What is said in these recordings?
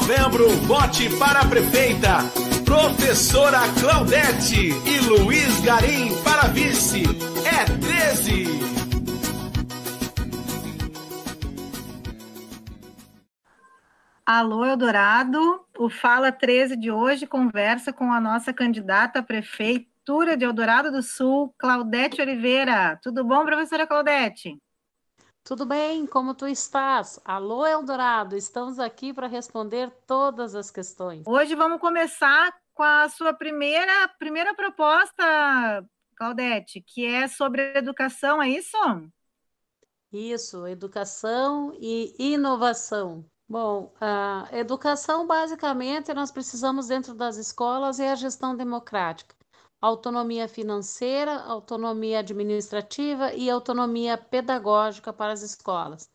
novembro, vote para a prefeita. Professora Claudete e Luiz Garim para vice. É 13. Alô, Eldorado. O Fala 13 de hoje conversa com a nossa candidata a Prefeitura de Eldorado do Sul, Claudete Oliveira. Tudo bom, professora Claudete? Tudo bem? Como tu estás? Alô, Eldorado, estamos aqui para responder todas as questões. Hoje vamos começar com a sua primeira, primeira proposta, Claudete, que é sobre educação, é isso? Isso, educação e inovação. Bom, a educação, basicamente, nós precisamos, dentro das escolas, é a gestão democrática autonomia financeira, autonomia administrativa e autonomia pedagógica para as escolas.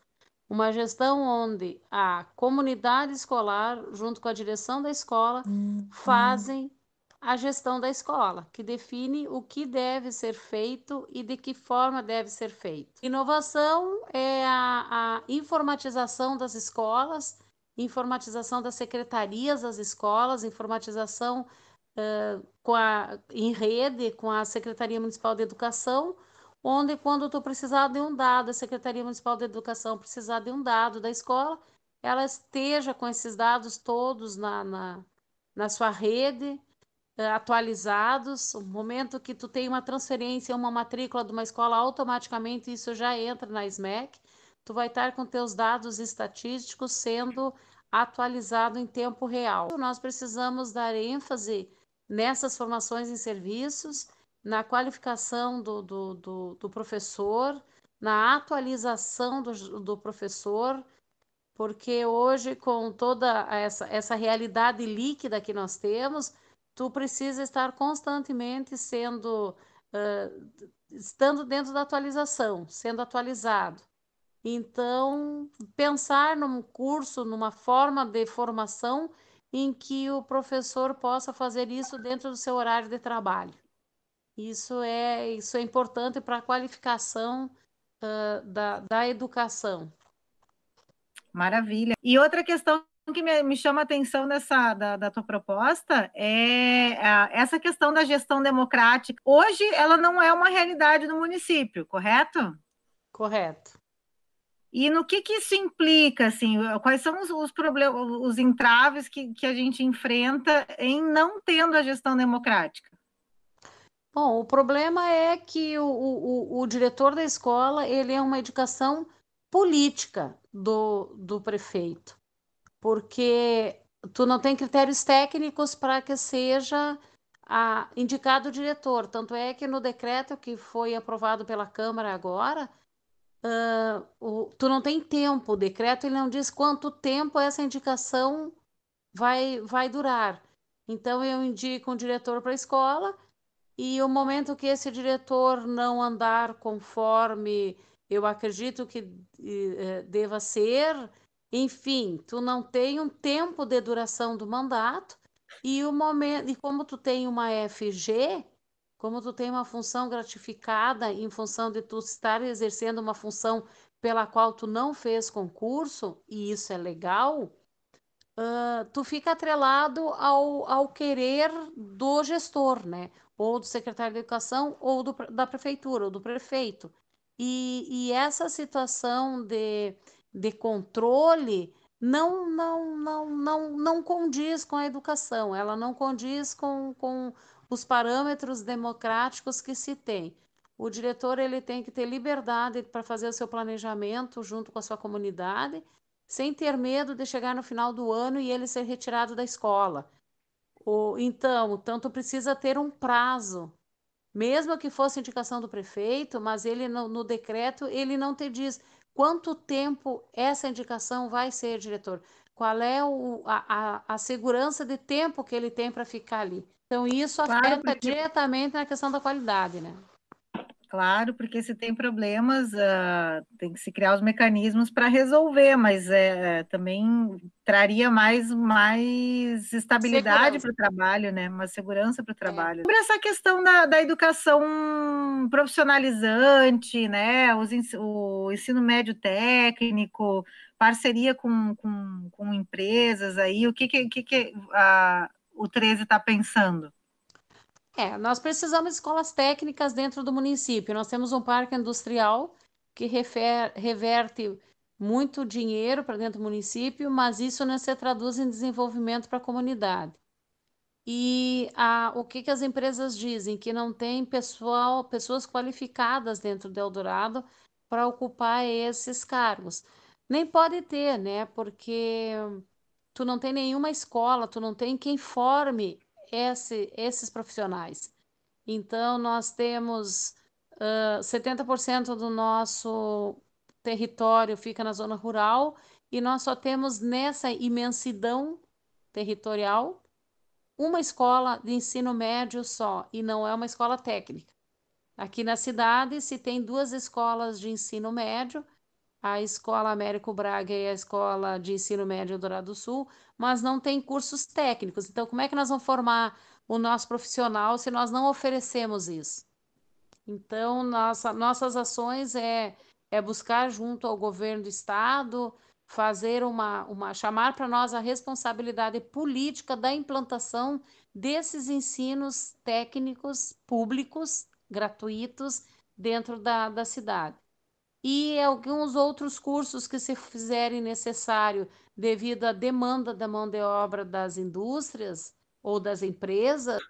Uma gestão onde a comunidade escolar, junto com a direção da escola, uhum. fazem a gestão da escola, que define o que deve ser feito e de que forma deve ser feito. Inovação é a, a informatização das escolas, informatização das secretarias das escolas, informatização com a, em rede com a Secretaria Municipal de Educação, onde quando tu precisar de um dado, a Secretaria Municipal de Educação precisar de um dado da escola, ela esteja com esses dados todos na, na, na sua rede, atualizados. No momento que tu tem uma transferência, uma matrícula de uma escola, automaticamente isso já entra na SMEC. Tu vai estar com teus dados estatísticos sendo atualizado em tempo real. Nós precisamos dar ênfase nessas formações em serviços, na qualificação do, do, do, do professor, na atualização do, do professor, porque hoje, com toda essa, essa realidade líquida que nós temos, tu precisa estar constantemente sendo, uh, estando dentro da atualização, sendo atualizado. Então, pensar num curso, numa forma de formação em que o professor possa fazer isso dentro do seu horário de trabalho. Isso é, isso é importante para a qualificação uh, da, da educação. Maravilha. E outra questão que me, me chama a atenção dessa, da, da tua proposta é a, essa questão da gestão democrática. Hoje ela não é uma realidade no município, correto? Correto. E no que, que isso implica, assim, quais são os, os problemas, os entraves que, que a gente enfrenta em não tendo a gestão democrática? Bom, o problema é que o, o, o diretor da escola ele é uma educação política do, do prefeito, porque tu não tem critérios técnicos para que seja a, indicado o diretor. Tanto é que no decreto que foi aprovado pela Câmara agora, uh, o, tu não tem tempo, o decreto ele não diz quanto tempo essa indicação vai, vai durar. Então, eu indico um diretor para a escola e o momento que esse diretor não andar conforme eu acredito que uh, deva ser, enfim, tu não tem um tempo de duração do mandato e o momento e como tu tem uma FG, como tu tem uma função gratificada em função de tu estar exercendo uma função pela qual tu não fez concurso, e isso é legal, uh, tu fica atrelado ao, ao querer do gestor, né? Ou do secretário de educação, ou do, da prefeitura, ou do prefeito. E, e essa situação de, de controle não, não, não, não, não condiz com a educação, ela não condiz com, com os parâmetros democráticos que se tem. O diretor ele tem que ter liberdade para fazer o seu planejamento junto com a sua comunidade, sem ter medo de chegar no final do ano e ele ser retirado da escola. O, então, tanto precisa ter um prazo, mesmo que fosse indicação do prefeito, mas ele no, no decreto ele não te diz quanto tempo essa indicação vai ser, diretor. Qual é o, a, a, a segurança de tempo que ele tem para ficar ali? Então, isso afeta claro, porque... diretamente na questão da qualidade, né? Claro, porque se tem problemas, uh, tem que se criar os mecanismos para resolver, mas é, também traria mais, mais estabilidade para o trabalho, né? Uma segurança para o é. trabalho. É. Sobre essa questão da, da educação profissionalizante, né? Os, o ensino médio técnico, parceria com, com, com empresas aí, o que, que, que, que o 13 está pensando? É, nós precisamos de escolas técnicas dentro do município. Nós temos um parque industrial que refer, reverte muito dinheiro para dentro do município, mas isso não se traduz em desenvolvimento para a comunidade. E a, o que, que as empresas dizem? Que não tem pessoal, pessoas qualificadas dentro do Eldorado para ocupar esses cargos. Nem pode ter, né? Porque tu não tem nenhuma escola, tu não tem quem forme esse, esses profissionais. Então, nós temos uh, 70% do nosso território fica na zona rural e nós só temos nessa imensidão territorial uma escola de ensino médio só e não é uma escola técnica. Aqui na cidade se tem duas escolas de ensino médio, a Escola Américo Braga e a Escola de Ensino Médio Dourado do Sul, mas não tem cursos técnicos. Então, como é que nós vamos formar o nosso profissional se nós não oferecemos isso? Então, nossa, nossas ações é, é buscar junto ao governo do estado fazer uma, uma chamar para nós a responsabilidade política da implantação desses ensinos técnicos públicos gratuitos dentro da, da cidade e alguns outros cursos que se fizerem necessário devido à demanda da mão de obra das indústrias ou das empresas,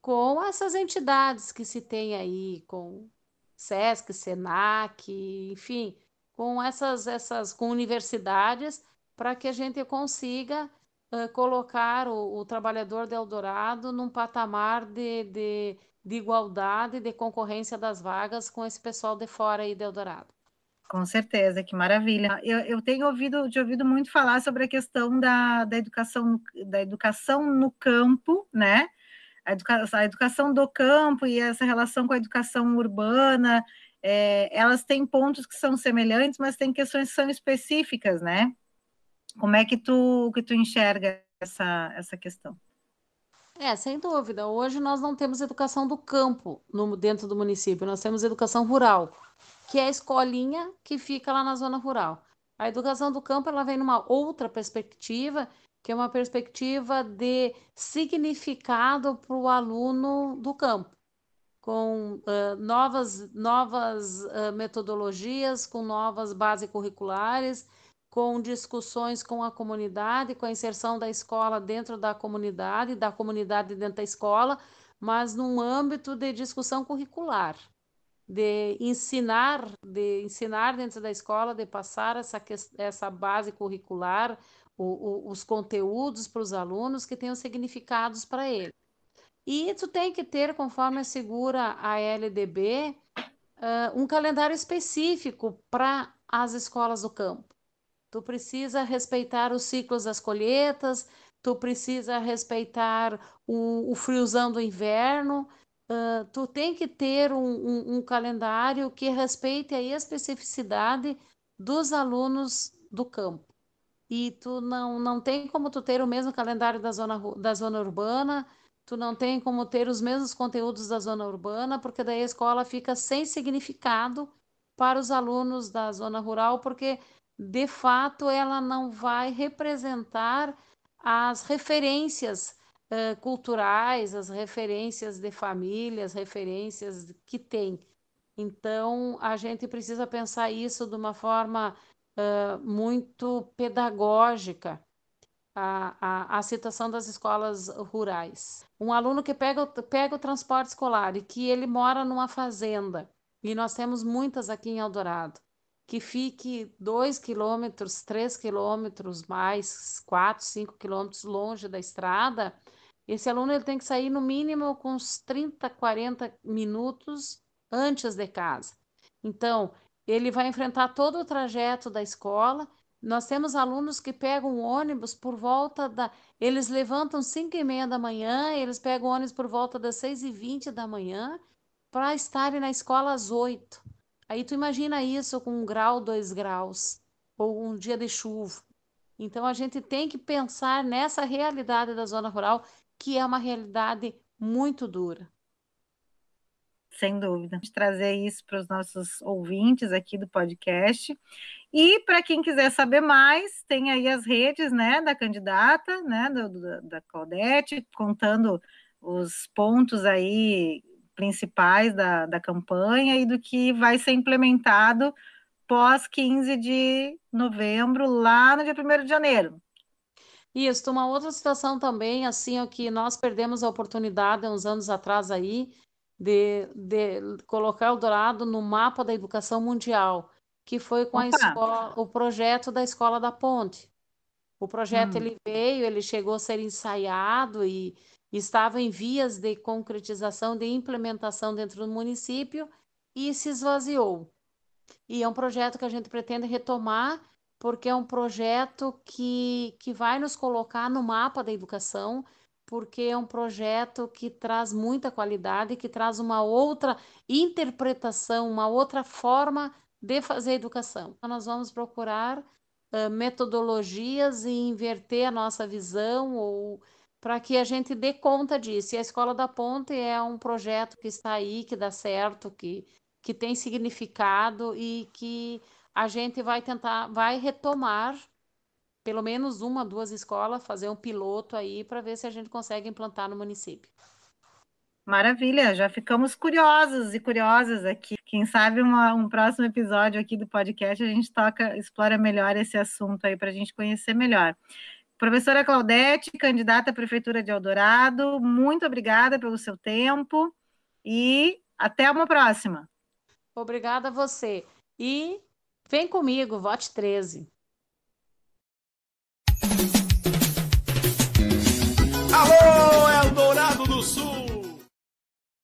com essas entidades que se tem aí, com SESC, SENAC, enfim, com essas, essas com universidades, para que a gente consiga uh, colocar o, o, trabalhador de Eldorado num patamar de, de, de igualdade, de concorrência das vagas com esse pessoal de fora aí de Eldorado. Com certeza, que maravilha. Eu, eu tenho ouvido, te ouvido muito falar sobre a questão da, da, educação, da educação no campo, né? A, educa, a educação do campo e essa relação com a educação urbana, é, elas têm pontos que são semelhantes, mas tem questões que são específicas, né? Como é que tu, que tu enxerga essa, essa questão? É, sem dúvida. Hoje nós não temos educação do campo no, dentro do município, nós temos educação rural que é a escolinha que fica lá na zona rural. A educação do campo ela vem numa outra perspectiva, que é uma perspectiva de significado para o aluno do campo, com uh, novas, novas uh, metodologias, com novas bases curriculares, com discussões com a comunidade, com a inserção da escola dentro da comunidade, da comunidade dentro da escola, mas num âmbito de discussão curricular de ensinar, de ensinar dentro da escola, de passar essa, essa base curricular, o, o, os conteúdos para os alunos que tenham significados para eles. E tu tem que ter, conforme assegura a LDB, uh, um calendário específico para as escolas do campo. Tu precisa respeitar os ciclos das colheitas, tu precisa respeitar o, o friozão do inverno, Uh, tu tem que ter um, um, um, calendário que respeite a especificidade dos alunos do campo. E tu não, não tem como tu ter o mesmo calendário da zona, da zona urbana, tu não tem como ter os mesmos conteúdos da zona urbana, porque daí a escola fica sem significado para os alunos da zona rural, porque de fato ela não vai representar as referências culturais, as referências de família, as referências que tem. Então, a gente precisa pensar isso de uma forma uh, muito pedagógica, a, a, a situação das escolas rurais. Um aluno que pega, pega o transporte escolar e que ele mora numa fazenda, e nós temos muitas aqui em Eldorado, que fique 2 quilômetros, 3 quilômetros mais, 4, 5 quilômetros longe da estrada, esse aluno ele tem que sair no mínimo com uns 30, 40 minutos antes de casa. Então, ele vai enfrentar todo o trajeto da escola. Nós temos alunos que pegam ônibus por volta da. Eles levantam 5 e meia da manhã, eles pegam ônibus por volta das 6 e 20 da manhã para estarem na escola às oito. Aí tu imagina isso com um grau, dois graus, ou um dia de chuva. Então a gente tem que pensar nessa realidade da zona rural, que é uma realidade muito dura. Sem dúvida. Trazer isso para os nossos ouvintes aqui do podcast. E para quem quiser saber mais, tem aí as redes né, da candidata, né, do, da Claudete, contando os pontos aí principais da, da campanha e do que vai ser implementado pós 15 de novembro, lá no dia 1 de janeiro. Isso, uma outra situação também, assim, é que nós perdemos a oportunidade, uns anos atrás aí, de, de colocar o Dourado no mapa da educação mundial, que foi com a escola, o projeto da Escola da Ponte. O projeto hum. ele veio, ele chegou a ser ensaiado e estava em vias de concretização, de implementação dentro do município e se esvaziou. E é um projeto que a gente pretende retomar, porque é um projeto que, que vai nos colocar no mapa da educação, porque é um projeto que traz muita qualidade, que traz uma outra interpretação, uma outra forma de fazer educação. Então, nós vamos procurar uh, metodologias e inverter a nossa visão ou para que a gente dê conta disso. E a Escola da Ponte é um projeto que está aí, que dá certo, que, que tem significado e que a gente vai tentar, vai retomar pelo menos uma, duas escolas, fazer um piloto aí para ver se a gente consegue implantar no município. Maravilha, já ficamos curiosos e curiosas aqui. Quem sabe uma, um próximo episódio aqui do podcast a gente toca, explora melhor esse assunto aí para a gente conhecer melhor. Professora Claudete, candidata à Prefeitura de Eldorado, muito obrigada pelo seu tempo e até uma próxima. Obrigada a você. E vem comigo, vote 13.